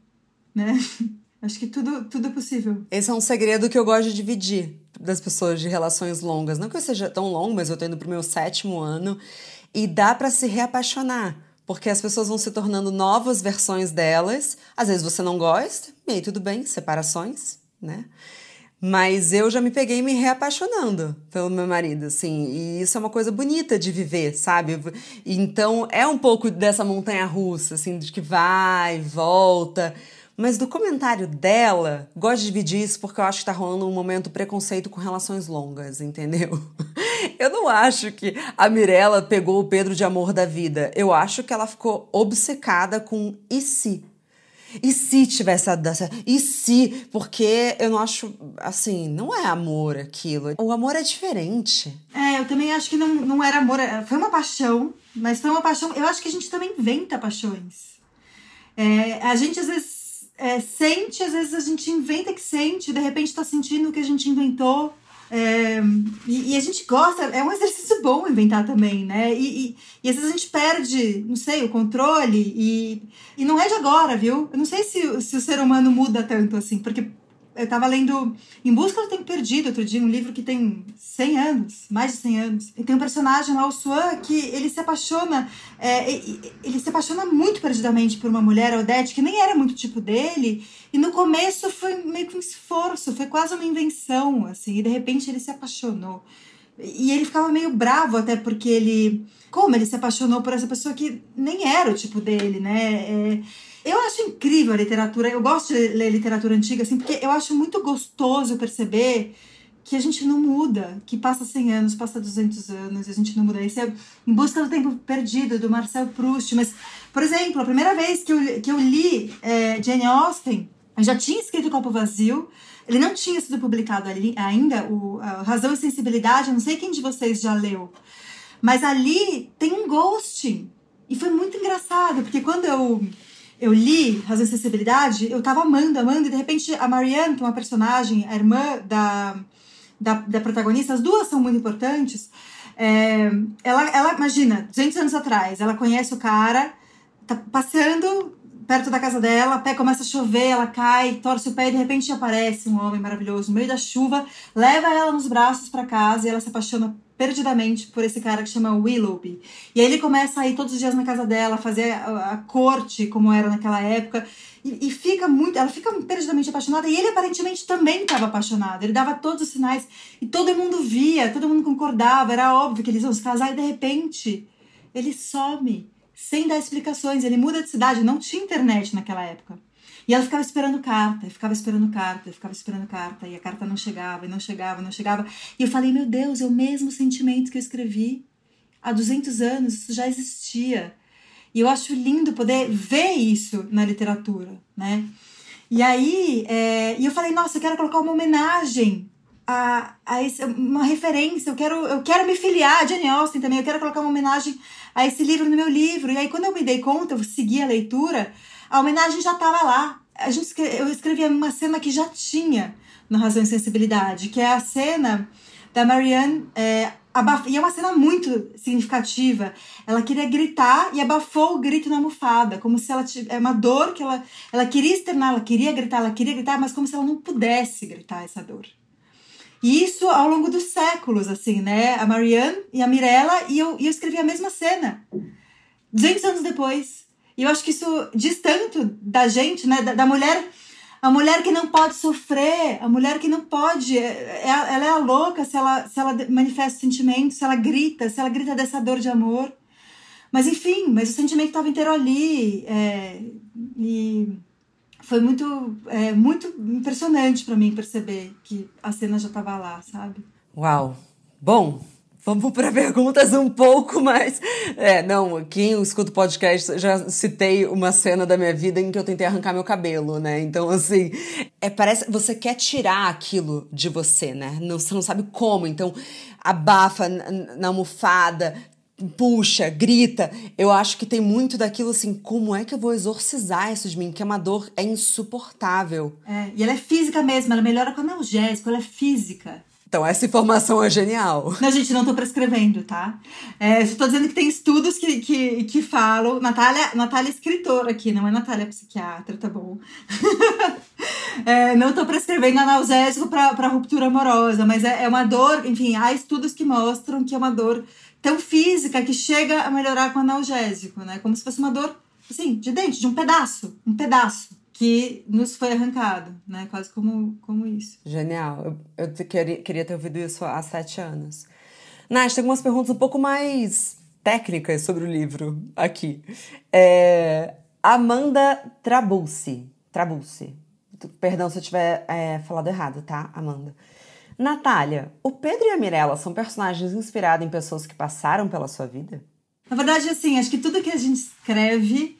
né? *laughs* Acho que tudo, tudo é possível. Esse é um segredo que eu gosto de dividir das pessoas de relações longas. Não que eu seja tão longo, mas eu tô indo pro meu sétimo ano e dá para se reapaixonar. Porque as pessoas vão se tornando novas versões delas. Às vezes você não gosta, e aí tudo bem, separações, né? Mas eu já me peguei me reapaixonando pelo meu marido, assim, e isso é uma coisa bonita de viver, sabe? Então é um pouco dessa montanha russa, assim, de que vai, volta. Mas do comentário dela, gosto de dividir isso porque eu acho que tá rolando um momento preconceito com relações longas, entendeu? *laughs* Eu não acho que a Mirella pegou o Pedro de amor da vida. Eu acho que ela ficou obcecada com e se. E se tivesse a dança? E se? Porque eu não acho, assim, não é amor aquilo. O amor é diferente. É, eu também acho que não, não era amor. É, foi uma paixão, mas foi uma paixão. Eu acho que a gente também inventa paixões. É, a gente às vezes é, sente, às vezes a gente inventa que sente, de repente tá sentindo o que a gente inventou. É, e, e, a gente gosta, é um exercício bom inventar também, né? E, e, e, às vezes a gente perde, não sei, o controle e, e não é de agora, viu? Eu não sei se, se o ser humano muda tanto assim, porque eu estava lendo Em Busca do Tempo Perdido outro dia, um livro que tem 100 anos, mais de 100 anos. E tem um personagem lá, o Swan, que ele se apaixona, é, ele se apaixona muito perdidamente por uma mulher, Odete, que nem era muito tipo dele. E no começo foi meio que um esforço, foi quase uma invenção, assim. E de repente ele se apaixonou. E ele ficava meio bravo até porque ele... Como ele se apaixonou por essa pessoa que nem era o tipo dele, né? É, eu acho incrível a literatura. Eu gosto de ler literatura antiga, assim, porque eu acho muito gostoso perceber que a gente não muda, que passa 100 anos, passa 200 anos, a gente não muda. Esse é Em Busca do Tempo Perdido, do Marcel Proust. Mas, por exemplo, a primeira vez que eu, que eu li é, Jane Austen, eu já tinha escrito Copo Vazio, ele não tinha sido publicado ali ainda, o Razão e Sensibilidade, não sei quem de vocês já leu, mas ali tem um ghosting. E foi muito engraçado, porque quando eu eu li Razão e Sensibilidade, eu tava amando, amando, e de repente a Marianne, que é uma personagem, a irmã da, da, da protagonista, as duas são muito importantes. É, ela, ela, imagina, 200 anos atrás, ela conhece o cara, tá passando perto da casa dela, pé começa a chover, ela cai, torce o pé e de repente aparece um homem maravilhoso no meio da chuva, leva ela nos braços para casa e ela se apaixona perdidamente por esse cara que chama Willoughby. E aí ele começa a ir todos os dias na casa dela, fazer a, a corte como era naquela época. E, e, fica muito, ela fica perdidamente apaixonada e ele aparentemente também estava apaixonado. Ele dava todos os sinais e todo mundo via, todo mundo concordava, era óbvio que eles iam se casar e de repente ele some sem dar explicações. Ele muda de cidade, não tinha internet naquela época. E ela ficava esperando carta, e ficava esperando carta, e ficava esperando carta, e a carta não chegava, e não chegava, não chegava. E eu falei, meu Deus, é o mesmo sentimento que eu escrevi há 200 anos, isso já existia. E eu acho lindo poder ver isso na literatura, né? E aí, é, e eu falei, nossa, eu quero colocar uma homenagem a, a esse, uma referência, eu quero, eu quero me filiar a Jane Austen também, eu quero colocar uma homenagem a esse livro no meu livro. E aí, quando eu me dei conta, eu segui a leitura, a homenagem já estava lá a gente, eu escrevi uma cena que já tinha no Razão e Sensibilidade, que é a cena da Marianne é, e é uma cena muito significativa. Ela queria gritar e abafou o grito na almofada, como se ela tivesse é uma dor que ela ela queria externar, ela queria gritar, ela queria gritar, mas como se ela não pudesse gritar essa dor. E isso ao longo dos séculos, assim, né? A Marianne e a Mirella, e eu, e eu escrevi a mesma cena. 200 anos depois. E eu acho que isso diz tanto da gente, né? Da, da, mulher. A mulher que não pode sofrer, a mulher que não pode. É, é ela é a louca se ela, se ela manifesta sentimentos, se ela grita, se ela grita dessa dor de amor. Mas enfim, mas o sentimento estava inteiro ali. É, e foi muito, é, muito impressionante para mim perceber que a cena já estava lá, sabe? Uau! Bom, Vamos para perguntas um pouco mais. É, não, quem escuta o podcast já citei uma cena da minha vida em que eu tentei arrancar meu cabelo, né? Então, assim, é, parece. Você quer tirar aquilo de você, né? Não, você não sabe como. Então, abafa na almofada, puxa, grita. Eu acho que tem muito daquilo assim, como é que eu vou exorcizar isso de mim? Que é uma dor é insuportável. É, e ela é física mesmo, ela melhora com analgésico, ela é física. Então, essa informação é genial. Não, gente, não tô prescrevendo, tá? É, estou dizendo que tem estudos que, que, que falam. Natália, Natália é escritora aqui, não é Natália psiquiatra, tá bom? *laughs* é, não tô prescrevendo analgésico para ruptura amorosa, mas é, é uma dor, enfim, há estudos que mostram que é uma dor tão física que chega a melhorar com analgésico, né? Como se fosse uma dor, assim, de dente, de um pedaço, um pedaço que nos foi arrancado, né? Quase como, como isso. Genial. Eu, eu queria, queria ter ouvido isso há sete anos. Nath, tem algumas perguntas um pouco mais técnicas sobre o livro aqui. É, Amanda Trabulsi. Trabulsi. Perdão se eu tiver é, falado errado, tá, Amanda? Natália, o Pedro e a Mirella são personagens inspirados em pessoas que passaram pela sua vida? Na verdade, assim, acho que tudo que a gente escreve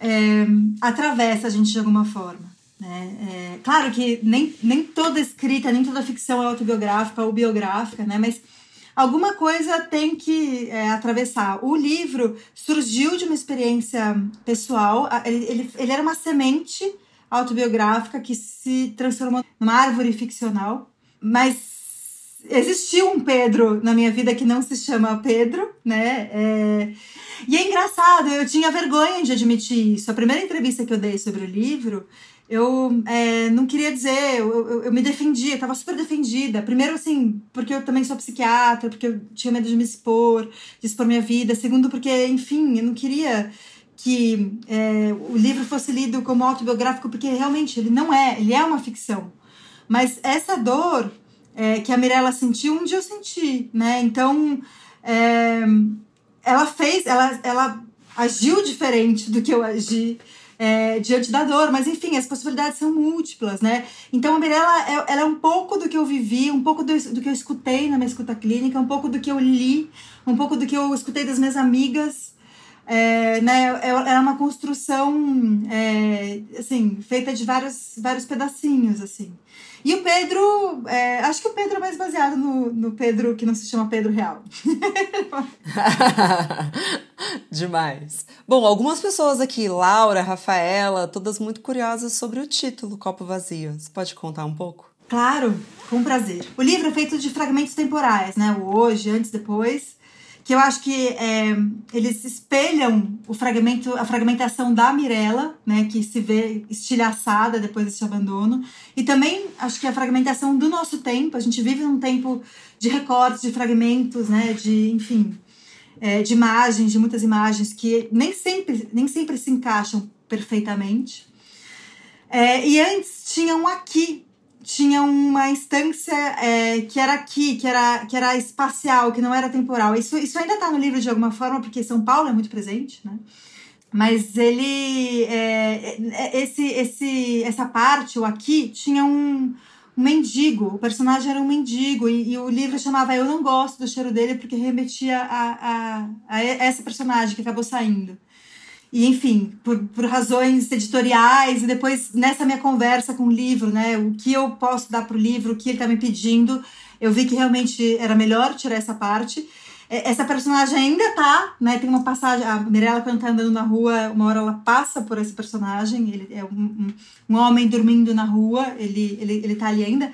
é, atravessa a gente de alguma forma. Né? É, claro que nem, nem toda escrita, nem toda ficção é autobiográfica ou biográfica, né? mas alguma coisa tem que é, atravessar. O livro surgiu de uma experiência pessoal, ele, ele, ele era uma semente autobiográfica que se transformou numa árvore ficcional, mas existiu um Pedro na minha vida que não se chama Pedro, né? É... E é engraçado, eu tinha vergonha de admitir isso. A primeira entrevista que eu dei sobre o livro, eu é, não queria dizer, eu, eu, eu me defendia, eu tava super defendida. Primeiro, assim, porque eu também sou psiquiatra, porque eu tinha medo de me expor, de expor minha vida. Segundo, porque, enfim, eu não queria que é, o livro fosse lido como autobiográfico, porque realmente ele não é, ele é uma ficção. Mas essa dor é, que a Mirella sentiu, um dia eu senti, né? Então, é, ela fez, ela, ela agiu diferente do que eu agi é, diante da dor, mas enfim, as possibilidades são múltiplas, né? Então a Mirella, é, ela é um pouco do que eu vivi, um pouco do, do que eu escutei na minha escuta clínica, um pouco do que eu li, um pouco do que eu escutei das minhas amigas, é, né, era uma construção é, assim feita de vários, vários pedacinhos assim. E o Pedro é, acho que o Pedro é mais baseado no, no Pedro que não se chama Pedro real. *laughs* Demais. Bom algumas pessoas aqui Laura Rafaela todas muito curiosas sobre o título Copo Vazio. Você pode contar um pouco? Claro com prazer. O livro é feito de fragmentos temporais né? O hoje antes depois que eu acho que é, eles espelham o fragmento, a fragmentação da Mirella, né, que se vê estilhaçada depois desse abandono, e também acho que a fragmentação do nosso tempo, a gente vive num tempo de recortes, de fragmentos, né, de, enfim, é, de imagens, de muitas imagens que nem sempre, nem sempre se encaixam perfeitamente. É, e antes tinha um aqui, tinha uma instância é, que era aqui, que era, que era espacial, que não era temporal. Isso, isso ainda está no livro de alguma forma, porque São Paulo é muito presente, né? Mas ele. É, é, esse, esse, essa parte, o aqui, tinha um, um mendigo. O personagem era um mendigo. E, e, o livro chamava Eu Não Gosto do Cheiro dele, porque remetia a, a, a essa personagem que acabou saindo. E, enfim, por, por razões editoriais, e depois nessa minha conversa com o livro, né, o que eu posso dar para o livro, o que ele está me pedindo, eu vi que realmente era melhor tirar essa parte. Essa personagem ainda tá, né? Tem uma passagem. A Mirella, quando tá andando na rua, uma hora ela passa por esse personagem. Ele é um, um, um homem dormindo na rua, ele, ele, ele tá ali ainda.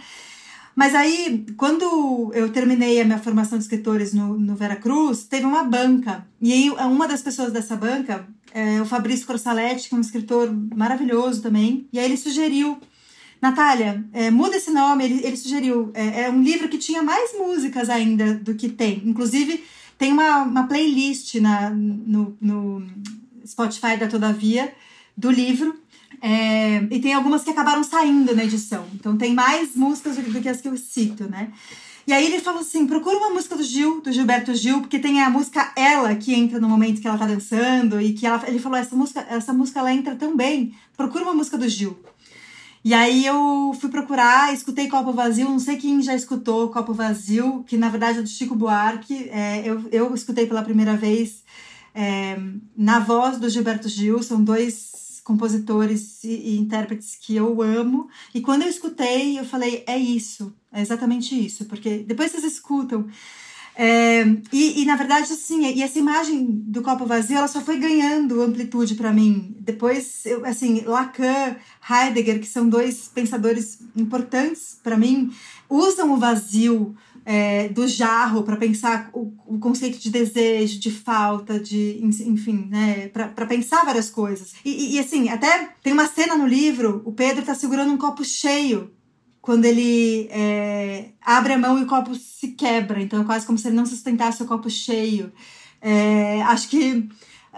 Mas aí, quando eu terminei a minha formação de escritores no, no Veracruz, teve uma banca. E aí, uma das pessoas dessa banca é, o Fabrício Corsaletti, que é um escritor maravilhoso também. E aí ele sugeriu, Natália, é, muda esse nome. Ele, ele sugeriu, é, é, um livro que tinha mais músicas ainda do que tem. Inclusive, tem uma, uma playlist na, no, no Spotify da Todavia do livro. É, e tem algumas que acabaram saindo na edição. Então tem mais músicas do que as que eu cito, né? E aí ele falou assim: procura uma música do Gil, do Gilberto Gil, porque tem a música Ela que entra no momento que ela tá dançando, e que ela, ele falou: essa música, essa música ela entra tão bem, procura uma música do Gil. E aí eu fui procurar, escutei Copo Vazio, não sei quem já escutou Copo Vazio, que na verdade é do Chico Buarque. É, eu, eu escutei pela primeira vez é, na voz do Gilberto Gil, são dois compositores e, e, intérpretes que eu amo. E quando eu escutei, eu falei, é isso, é exatamente isso, porque depois vocês escutam. É, e, e, na verdade, assim, e essa imagem do copo vazio, ela só foi ganhando amplitude para mim. Depois, eu, assim, Lacan, Heidegger, que são dois pensadores importantes para mim, usam o vazio é, do jarro para pensar o, o, conceito de desejo, de falta, de enfim, né, para pensar várias coisas. E, e, assim, até tem uma cena no livro, o Pedro está segurando um copo cheio quando ele é, abre a mão e o copo se quebra. Então é quase como se ele não sustentasse o copo cheio. É, acho que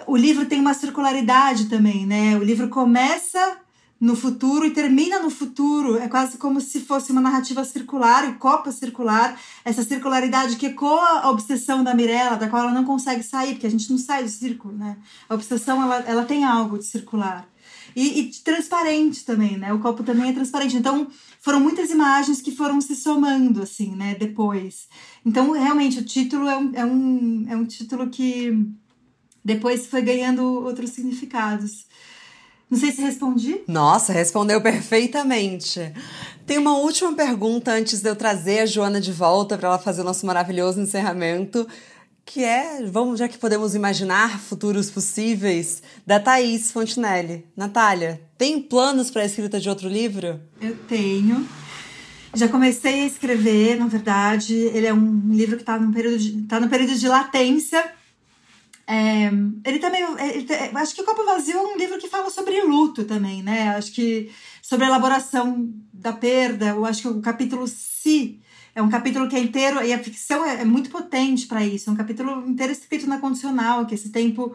o livro tem uma circularidade também, né? O livro começa no futuro e termina no futuro. É quase como se fosse uma narrativa circular, o copo circular, essa circularidade que ecoa a obsessão da Mirella, da qual ela não consegue sair, porque a gente não sai do círculo, né? A obsessão, ela, ela tem algo de circular. E, e transparente também, né? O copo também é transparente. Então, foram muitas imagens que foram se somando, assim, né, depois. Então, realmente, o título é um, é um, é um título que depois foi ganhando outros significados. Não sei se respondi. Nossa, respondeu perfeitamente. Tem uma última pergunta antes de eu trazer a Joana de volta para ela fazer o nosso maravilhoso encerramento que é, vamos já que podemos imaginar futuros possíveis, da Thaís Fontinelli. Natália, tem planos para a escrita de outro livro? Eu tenho. Já comecei a escrever, na verdade. Ele é um livro que está no período de, tá no período de latência. É, ele também. Ele, acho que o Copo Vazio é um livro que fala sobre luto também, né? Acho que sobre a elaboração da perda. Eu acho que o capítulo Si é um capítulo que é inteiro, e a ficção é, é muito potente para isso. É um capítulo inteiro escrito na condicional, que esse tempo.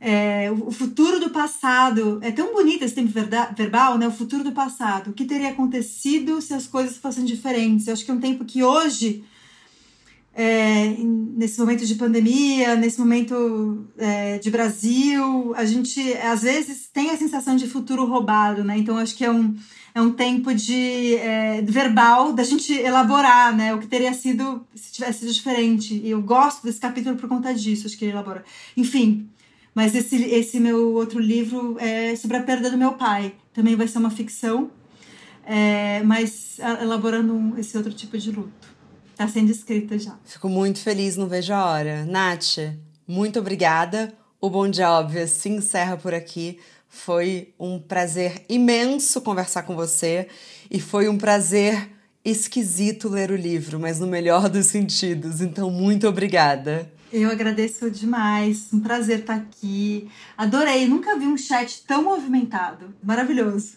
É, o futuro do passado. É tão bonito esse tempo verbal, né? O futuro do passado. O que teria acontecido se as coisas fossem diferentes? Eu acho que é um tempo que hoje. É, nesse momento de pandemia, nesse momento é, de Brasil, a gente às vezes tem a sensação de futuro roubado, né? Então acho que é um, é um tempo de é, verbal da gente elaborar, né? O que teria sido se tivesse sido diferente. E eu gosto desse capítulo por conta disso, acho que ele elabora. Enfim, mas esse, esse meu outro livro é sobre a perda do meu pai. Também vai ser uma ficção, é, mas elaborando esse outro tipo de luto. Está sendo escrita já. Fico muito feliz, não vejo a hora. Nath, muito obrigada. O Bom Dia Óbvio se encerra por aqui. Foi um prazer imenso conversar com você e foi um prazer esquisito ler o livro, mas no melhor *laughs* dos sentidos. Então, muito obrigada. Eu agradeço demais, um prazer estar aqui. Adorei, nunca vi um chat tão movimentado. Maravilhoso.